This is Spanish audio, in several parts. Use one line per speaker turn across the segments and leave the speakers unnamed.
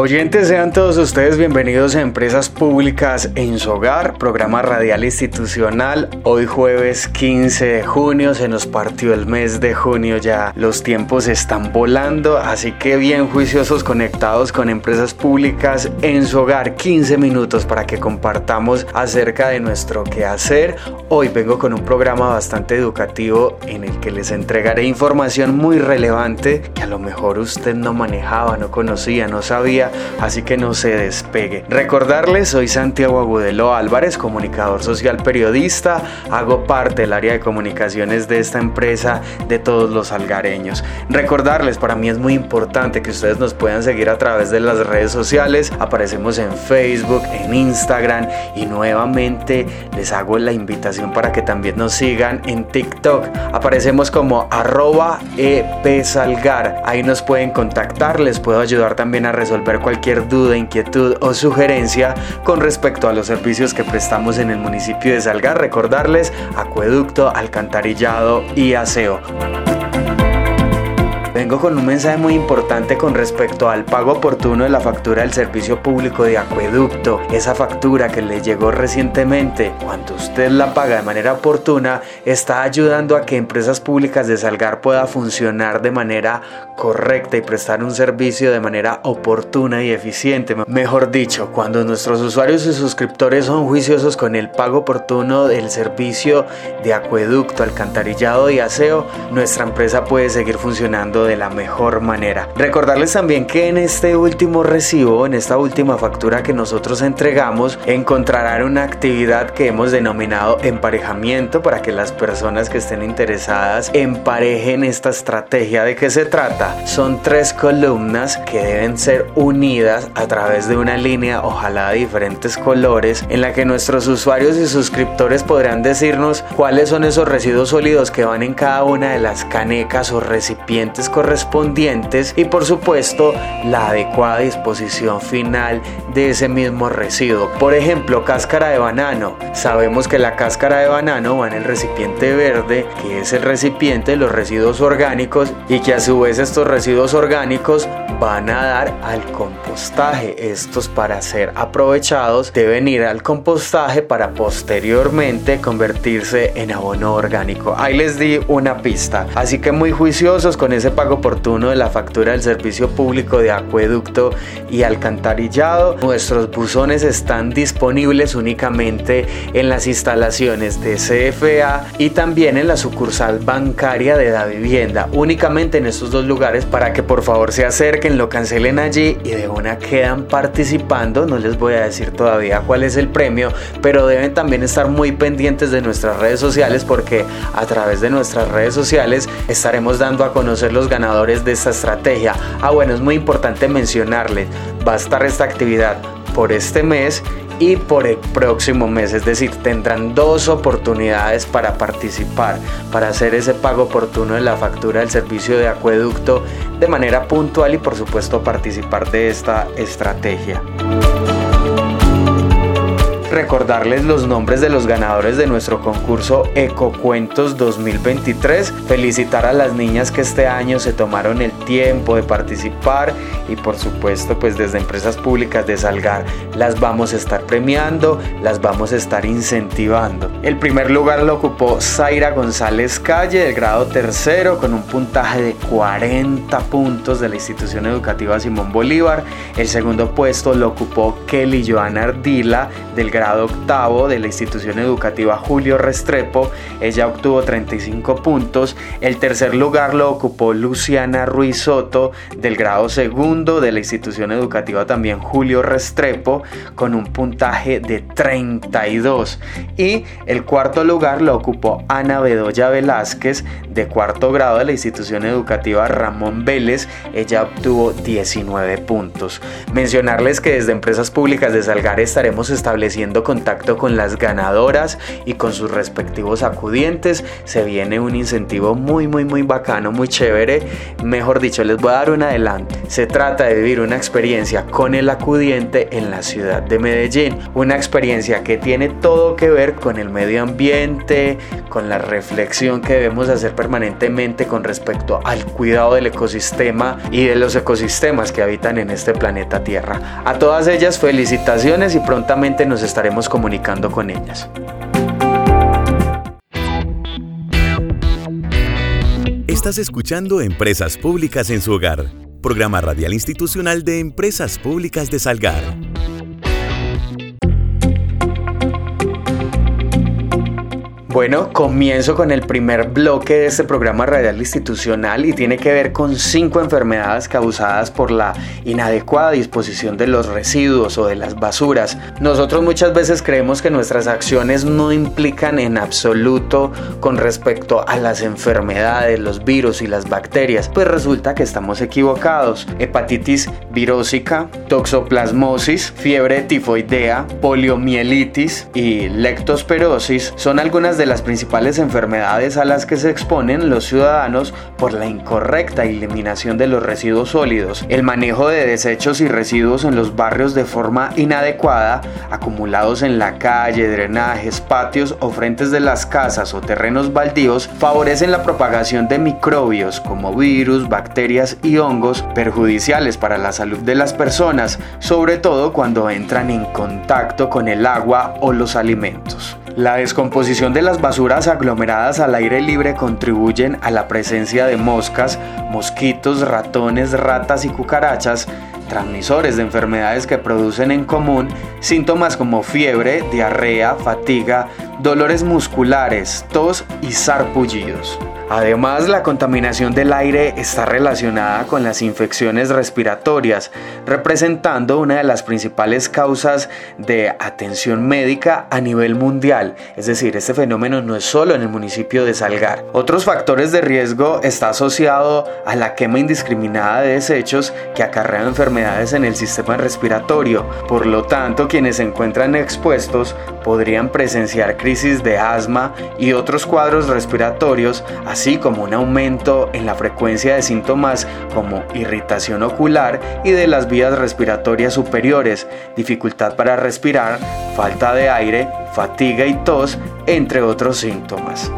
Oyentes, sean todos ustedes bienvenidos a Empresas Públicas en su hogar, programa radial institucional. Hoy jueves 15 de junio, se nos partió el mes de junio ya, los tiempos están volando, así que bien juiciosos conectados con Empresas Públicas en su hogar, 15 minutos para que compartamos acerca de nuestro quehacer. Hoy vengo con un programa bastante educativo en el que les entregaré información muy relevante que a lo mejor usted no manejaba, no conocía, no sabía así que no se despegue. Recordarles, soy Santiago Agudelo Álvarez, comunicador social periodista, hago parte del área de comunicaciones de esta empresa de todos los algareños. Recordarles, para mí es muy importante que ustedes nos puedan seguir a través de las redes sociales, aparecemos en Facebook, en Instagram y nuevamente les hago la invitación para que también nos sigan en TikTok. Aparecemos como arroba epsalgar. Ahí nos pueden contactar, les puedo ayudar también a resolver cualquier duda, inquietud o sugerencia con respecto a los servicios que prestamos en el municipio de Salgar. Recordarles acueducto, alcantarillado y aseo. Vengo con un mensaje muy importante con respecto al pago oportuno de la factura del servicio público de acueducto. Esa factura que le llegó recientemente, cuando usted la paga de manera oportuna, está ayudando a que empresas públicas de Salgar pueda funcionar de manera correcta y prestar un servicio de manera oportuna y eficiente. Mejor dicho, cuando nuestros usuarios y suscriptores son juiciosos con el pago oportuno del servicio de acueducto, alcantarillado y aseo, nuestra empresa puede seguir funcionando de la mejor manera. Recordarles también que en este último recibo, en esta última factura que nosotros entregamos, encontrarán una actividad que hemos denominado emparejamiento para que las personas que estén interesadas emparejen esta estrategia. ¿De qué se trata? Son tres columnas que deben ser unidas a través de una línea, ojalá de diferentes colores, en la que nuestros usuarios y suscriptores podrán decirnos cuáles son esos residuos sólidos que van en cada una de las canecas o recipientes correspondientes y por supuesto la adecuada disposición final de ese mismo residuo. Por ejemplo, cáscara de banano. Sabemos que la cáscara de banano va en el recipiente verde, que es el recipiente de los residuos orgánicos y que a su vez estos residuos orgánicos van a dar al compostaje. Estos para ser aprovechados deben ir al compostaje para posteriormente convertirse en abono orgánico. Ahí les di una pista. Así que muy juiciosos con ese pago oportuno de la factura del servicio público de acueducto y alcantarillado. Nuestros buzones están disponibles únicamente en las instalaciones de CFA y también en la sucursal bancaria de la vivienda. Únicamente en estos dos lugares para que por favor se acerquen, lo cancelen allí y de una quedan participando. No les voy a decir todavía cuál es el premio, pero deben también estar muy pendientes de nuestras redes sociales porque a través de nuestras redes sociales estaremos dando a conocer los ganadores de esta estrategia. Ah, bueno, es muy importante mencionarles, va a estar esta actividad por este mes y por el próximo mes. Es decir, tendrán dos oportunidades para participar, para hacer ese pago oportuno de la factura del servicio de acueducto de manera puntual y por supuesto participar de esta estrategia recordarles los nombres de los ganadores de nuestro concurso Ecocuentos 2023, felicitar a las niñas que este año se tomaron el tiempo de participar y por supuesto pues desde empresas públicas de Salgar las vamos a estar premiando, las vamos a estar incentivando. El primer lugar lo ocupó Zaira González Calle del grado tercero con un puntaje de 40 puntos de la institución educativa Simón Bolívar. El segundo puesto lo ocupó Kelly Joana Ardila del grado octavo de la institución educativa Julio Restrepo. Ella obtuvo 35 puntos. El tercer lugar lo ocupó Luciana Ruiz Soto del grado segundo de la institución educativa también Julio Restrepo con un puntaje de 32. Y el cuarto lugar lo ocupó Ana Bedoya Velázquez de cuarto grado de la institución educativa Ramón Vélez. Ella obtuvo 19 puntos. Mencionarles que desde Empresas Públicas de Salgar estaremos estableciendo teniendo contacto con las ganadoras y con sus respectivos acudientes. Se viene un incentivo muy, muy, muy bacano, muy chévere. Mejor dicho, les voy a dar un adelante. Se trata de vivir una experiencia con el acudiente en la ciudad de Medellín. Una experiencia que tiene todo que ver con el medio ambiente, con la reflexión que debemos hacer permanentemente con respecto al cuidado del ecosistema y de los ecosistemas que habitan en este planeta Tierra. A todas ellas felicitaciones y prontamente nos estaremos comunicando con ellas.
Estás escuchando Empresas Públicas en su hogar, programa radial institucional de Empresas Públicas de Salgar.
Bueno, comienzo con el primer bloque de este programa radial institucional y tiene que ver con cinco enfermedades causadas por la inadecuada disposición de los residuos o de las basuras. Nosotros muchas veces creemos que nuestras acciones no implican en absoluto con respecto a las enfermedades, los virus y las bacterias, pues resulta que estamos equivocados. Hepatitis virósica, toxoplasmosis, fiebre tifoidea, poliomielitis y lectospirosis son algunas de las principales enfermedades a las que se exponen los ciudadanos por la incorrecta eliminación de los residuos sólidos, el manejo de desechos y residuos en los barrios de forma inadecuada, acumulados en la calle, drenajes, patios o frentes de las casas o terrenos baldíos, favorecen la propagación de microbios como virus, bacterias y hongos perjudiciales para la salud de las personas, sobre todo cuando entran en contacto con el agua o los alimentos. La descomposición de las basuras aglomeradas al aire libre contribuyen a la presencia de moscas, mosquitos, ratones, ratas y cucarachas, transmisores de enfermedades que producen en común síntomas como fiebre, diarrea, fatiga, dolores musculares, tos y sarpullidos. Además, la contaminación del aire está relacionada con las infecciones respiratorias, representando una de las principales causas de atención médica a nivel mundial. Es decir, este fenómeno no es solo en el municipio de Salgar. Otros factores de riesgo está asociado a la quema indiscriminada de desechos que acarrea enfermedades en el sistema respiratorio. Por lo tanto, quienes se encuentran expuestos podrían presenciar crisis de asma y otros cuadros respiratorios, así como un aumento en la frecuencia de síntomas como irritación ocular y de las vías respiratorias superiores, dificultad para respirar, falta de aire, fatiga y tos, entre otros síntomas.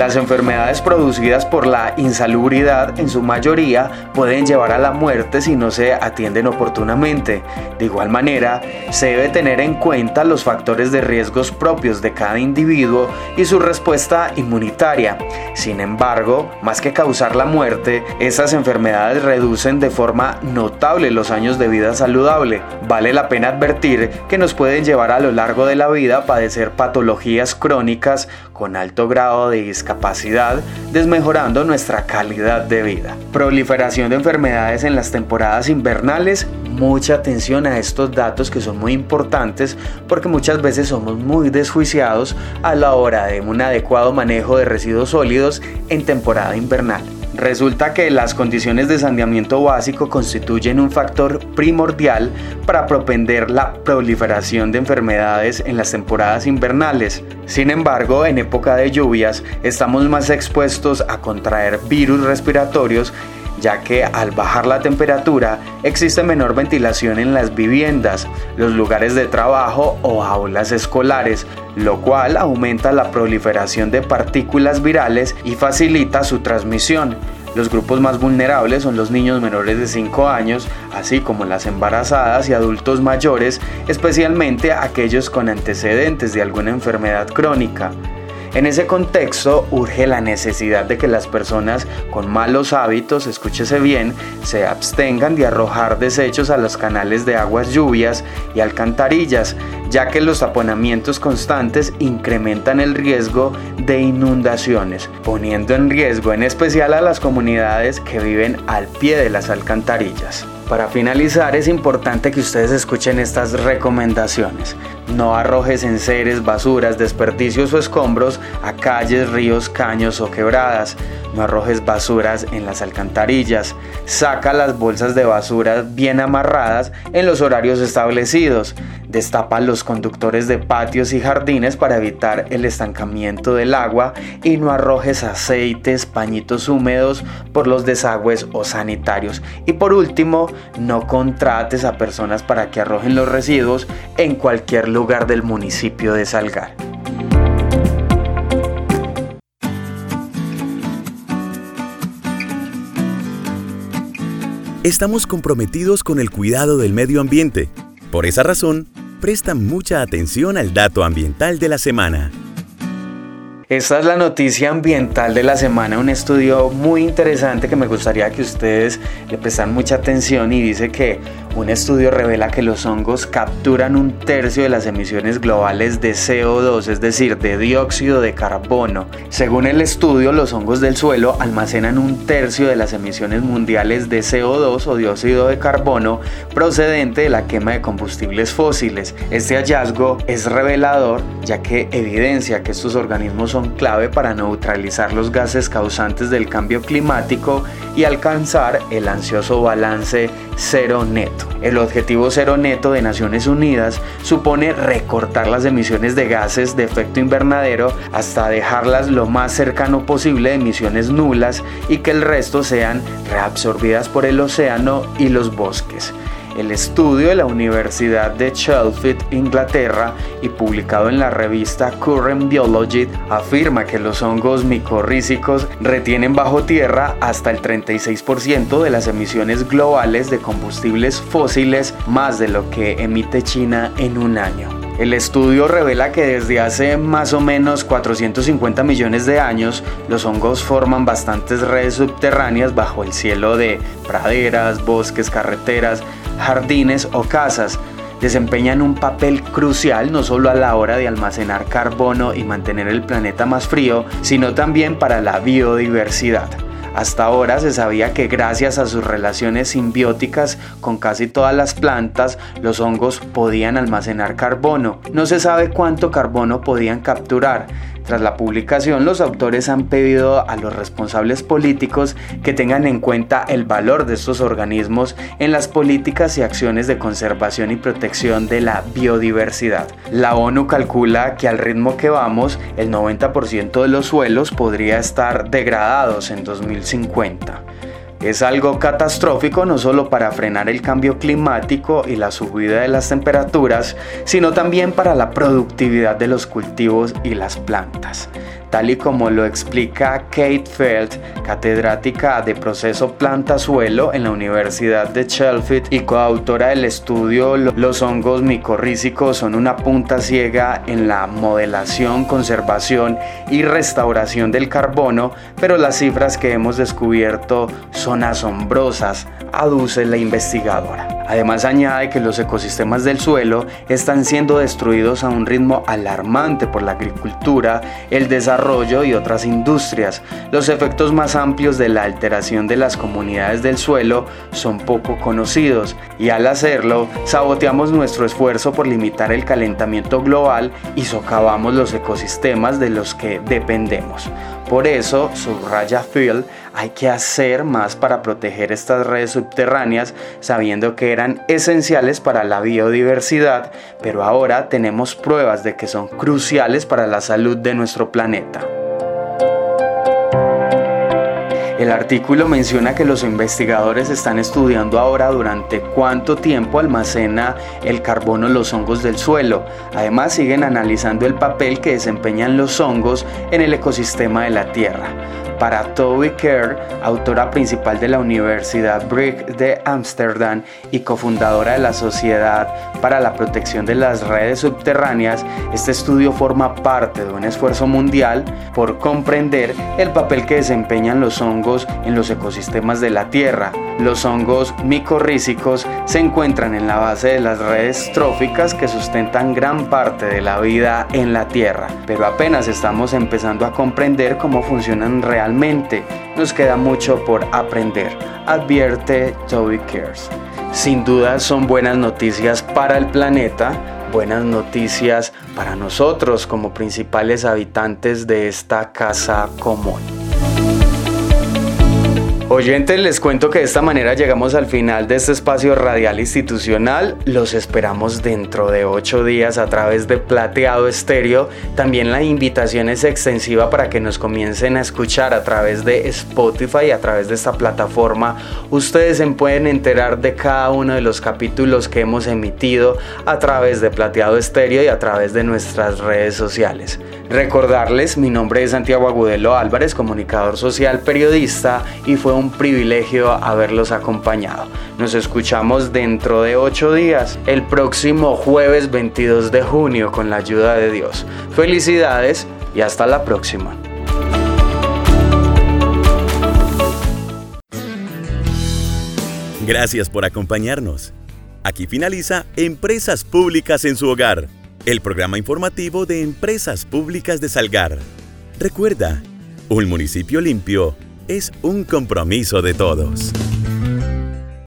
Las enfermedades producidas por la insalubridad en su mayoría pueden llevar a la muerte si no se atienden oportunamente. De igual manera, se debe tener en cuenta los factores de riesgos propios de cada individuo y su respuesta inmunitaria. Sin embargo, más que causar la muerte, esas enfermedades reducen de forma notable los años de vida saludable. Vale la pena advertir que nos pueden llevar a lo largo de la vida a padecer patologías crónicas con alto grado de discapacidad, desmejorando nuestra calidad de vida. Proliferación de enfermedades en las temporadas invernales, mucha atención a estos datos que son muy importantes porque muchas veces somos muy desjuiciados a la hora de un adecuado manejo de residuos sólidos en temporada invernal. Resulta que las condiciones de saneamiento básico constituyen un factor primordial para propender la proliferación de enfermedades en las temporadas invernales. Sin embargo, en época de lluvias estamos más expuestos a contraer virus respiratorios ya que al bajar la temperatura existe menor ventilación en las viviendas, los lugares de trabajo o aulas escolares, lo cual aumenta la proliferación de partículas virales y facilita su transmisión. Los grupos más vulnerables son los niños menores de 5 años, así como las embarazadas y adultos mayores, especialmente aquellos con antecedentes de alguna enfermedad crónica. En ese contexto urge la necesidad de que las personas con malos hábitos, escúchese bien, se abstengan de arrojar desechos a los canales de aguas lluvias y alcantarillas, ya que los taponamientos constantes incrementan el riesgo de inundaciones, poniendo en riesgo en especial a las comunidades que viven al pie de las alcantarillas. Para finalizar, es importante que ustedes escuchen estas recomendaciones. No arrojes enseres, basuras, desperdicios o escombros a calles, ríos, caños o quebradas. No arrojes basuras en las alcantarillas. Saca las bolsas de basura bien amarradas en los horarios establecidos. Destapa los conductores de patios y jardines para evitar el estancamiento del agua y no arrojes aceites, pañitos húmedos por los desagües o sanitarios. Y por último, no contrates a personas para que arrojen los residuos en cualquier lugar del municipio de Salgar.
Estamos comprometidos con el cuidado del medio ambiente. Por esa razón, presta mucha atención al dato ambiental de la semana.
Esta es la noticia ambiental de la semana, un estudio muy interesante que me gustaría que ustedes le prestan mucha atención y dice que un estudio revela que los hongos capturan un tercio de las emisiones globales de CO2, es decir, de dióxido de carbono. Según el estudio, los hongos del suelo almacenan un tercio de las emisiones mundiales de CO2 o dióxido de carbono procedente de la quema de combustibles fósiles. Este hallazgo es revelador ya que evidencia que estos organismos son clave para neutralizar los gases causantes del cambio climático y alcanzar el ansioso balance cero neto. El objetivo cero neto de Naciones Unidas supone recortar las emisiones de gases de efecto invernadero hasta dejarlas lo más cercano posible de emisiones nulas y que el resto sean reabsorbidas por el océano y los bosques. El estudio de la Universidad de Sheffield, Inglaterra, y publicado en la revista Current Biology, afirma que los hongos micorrízicos retienen bajo tierra hasta el 36% de las emisiones globales de combustibles fósiles, más de lo que emite China en un año. El estudio revela que desde hace más o menos 450 millones de años, los hongos forman bastantes redes subterráneas bajo el cielo de praderas, bosques, carreteras, jardines o casas, desempeñan un papel crucial no solo a la hora de almacenar carbono y mantener el planeta más frío, sino también para la biodiversidad. Hasta ahora se sabía que gracias a sus relaciones simbióticas con casi todas las plantas, los hongos podían almacenar carbono. No se sabe cuánto carbono podían capturar, tras la publicación, los autores han pedido a los responsables políticos que tengan en cuenta el valor de estos organismos en las políticas y acciones de conservación y protección de la biodiversidad. La ONU calcula que al ritmo que vamos, el 90% de los suelos podría estar degradados en 2050. Es algo catastrófico no solo para frenar el cambio climático y la subida de las temperaturas, sino también para la productividad de los cultivos y las plantas tal y como lo explica Kate Feld, catedrática de proceso planta-suelo en la Universidad de Sheffield y coautora del estudio Los hongos micorrízicos son una punta ciega en la modelación, conservación y restauración del carbono, pero las cifras que hemos descubierto son asombrosas, aduce la investigadora. Además añade que los ecosistemas del suelo están siendo destruidos a un ritmo alarmante por la agricultura, el desarrollo y otras industrias. Los efectos más amplios de la alteración de las comunidades del suelo son poco conocidos y al hacerlo saboteamos nuestro esfuerzo por limitar el calentamiento global y socavamos los ecosistemas de los que dependemos. Por eso, subraya Phil, hay que hacer más para proteger estas redes subterráneas sabiendo que eran esenciales para la biodiversidad, pero ahora tenemos pruebas de que son cruciales para la salud de nuestro planeta. El artículo menciona que los investigadores están estudiando ahora durante cuánto tiempo almacena el carbono los hongos del suelo. Además siguen analizando el papel que desempeñan los hongos en el ecosistema de la Tierra para Toby Kerr, autora principal de la Universidad Brick de Ámsterdam y cofundadora de la Sociedad para la Protección de las Redes Subterráneas, este estudio forma parte de un esfuerzo mundial por comprender el papel que desempeñan los hongos en los ecosistemas de la Tierra. Los hongos micorrízicos se encuentran en la base de las redes tróficas que sustentan gran parte de la vida en la Tierra, pero apenas estamos empezando a comprender cómo funcionan realmente Nos queda mucho por aprender, advierte Toby Cares. Sin duda son buenas noticias para el planeta, buenas noticias para nosotros como principales habitantes de esta casa común. Oyentes, les cuento que de esta manera llegamos al final de este espacio radial institucional. Los esperamos dentro de ocho días a través de Plateado Estéreo. También la invitación es extensiva para que nos comiencen a escuchar a través de Spotify, a través de esta plataforma. Ustedes se pueden enterar de cada uno de los capítulos que hemos emitido a través de Plateado Estéreo y a través de nuestras redes sociales. Recordarles, mi nombre es Santiago Agudelo Álvarez, comunicador social, periodista, y fue un privilegio haberlos acompañado. Nos escuchamos dentro de ocho días, el próximo jueves 22 de junio, con la ayuda de Dios. Felicidades y hasta la próxima.
Gracias por acompañarnos. Aquí finaliza Empresas Públicas en su hogar el programa informativo de Empresas Públicas de Salgar. Recuerda, un municipio limpio es un compromiso de todos.